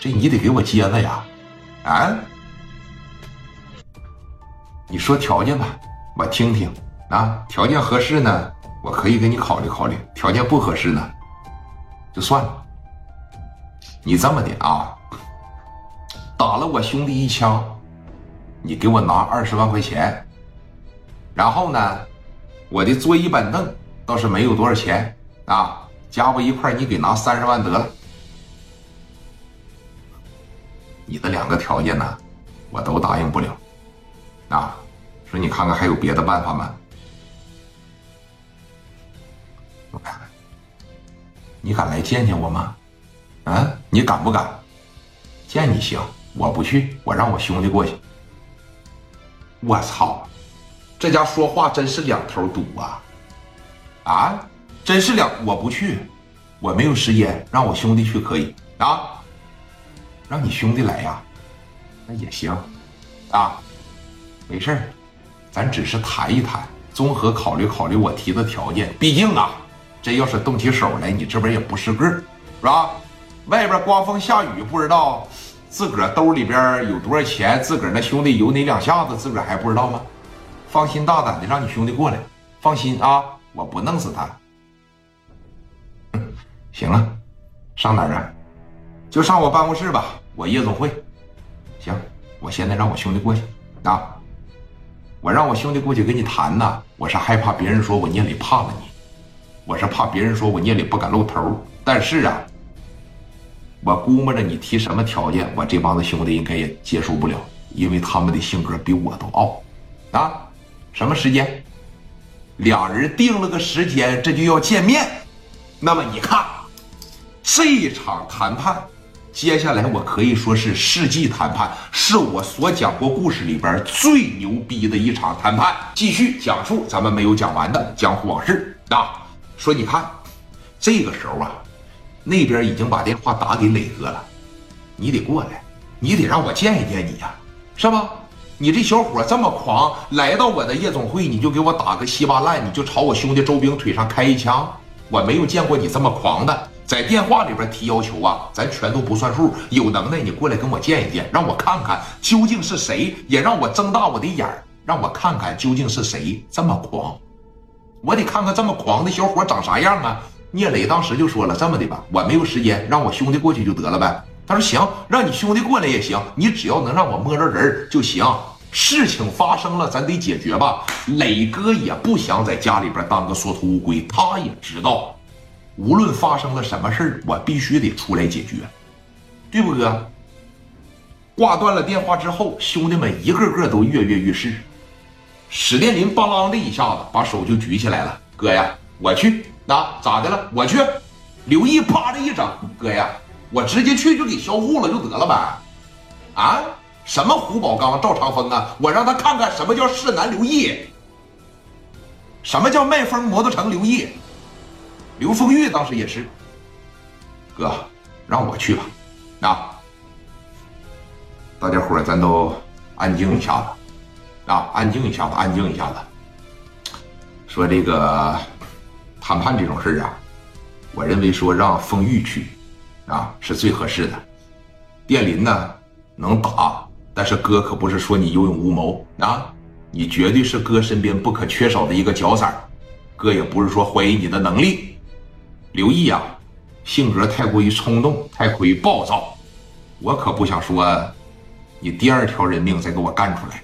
这你得给我接着呀，啊？你说条件吧，我听听啊。条件合适呢，我可以给你考虑考虑；条件不合适呢，就算了。你这么的啊，打了我兄弟一枪，你给我拿二十万块钱。然后呢，我的桌椅板凳倒是没有多少钱啊，加不一块你给拿三十万得了。你的两个条件呢，我都答应不了。啊，说你看看还有别的办法吗？我看看，你敢来见见我吗？啊，你敢不敢？见你行，我不去，我让我兄弟过去。我操，这家说话真是两头堵啊！啊，真是两，我不去，我没有时间，让我兄弟去可以啊？让你兄弟来呀？那也行，啊。没事儿，咱只是谈一谈，综合考虑考虑我提的条件。毕竟啊，这要是动起手来，你这边也不是个儿，是吧？外边刮风下雨，不知道自个儿兜里边有多少钱，自个儿那兄弟有哪两下子，自个儿还不知道吗？放心大胆的让你兄弟过来，放心啊，我不弄死他。行了，上哪儿啊？就上我办公室吧，我夜总会。行，我现在让我兄弟过去啊。我让我兄弟过去跟你谈呢，我是害怕别人说我聂磊怕了你，我是怕别人说我聂磊不敢露头。但是啊，我估摸着你提什么条件，我这帮子兄弟应该也接受不了，因为他们的性格比我都傲。啊，什么时间？两人定了个时间，这就要见面。那么你看，这场谈判。接下来我可以说是世纪谈判，是我所讲过故事里边最牛逼的一场谈判。继续讲述咱们没有讲完的江湖往事啊！说你看，这个时候啊，那边已经把电话打给磊哥了，你得过来，你得让我见一见你呀，是吧？你这小伙这么狂，来到我的夜总会，你就给我打个稀巴烂，你就朝我兄弟周兵腿上开一枪，我没有见过你这么狂的。在电话里边提要求啊，咱全都不算数。有能耐你过来跟我见一见，让我看看究竟是谁，也让我睁大我的眼儿，让我看看究竟是谁这么狂。我得看看这么狂的小伙长啥样啊！聂磊当时就说了：“这么的吧，我没有时间，让我兄弟过去就得了呗。”他说：“行，让你兄弟过来也行，你只要能让我摸着人就行。事情发生了，咱得解决吧。”磊哥也不想在家里边当个缩头乌龟，他也知道。无论发生了什么事，我必须得出来解决，对不哥？挂断了电话之后，兄弟们一个个都跃跃欲试。史殿林邦啷的一下子把手就举起来了：“哥呀，我去！那咋的了？我去！”刘毅啪的一整：“哥呀，我直接去就给销户了就得了呗！啊，什么胡宝刚、赵长风啊？我让他看看什么叫市南刘毅，什么叫麦风摩托城刘毅。”刘丰玉当时也是，哥，让我去吧，啊！大家伙咱都安静一下子，啊，安静一下子，安静一下子。说这个谈判这种事儿啊，我认为说让丰玉去，啊，是最合适的。殿林呢能打，但是哥可不是说你有勇无谋啊，你绝对是哥身边不可缺少的一个角色哥也不是说怀疑你的能力。刘毅啊，性格太过于冲动，太过于暴躁，我可不想说，你第二条人命再给我干出来。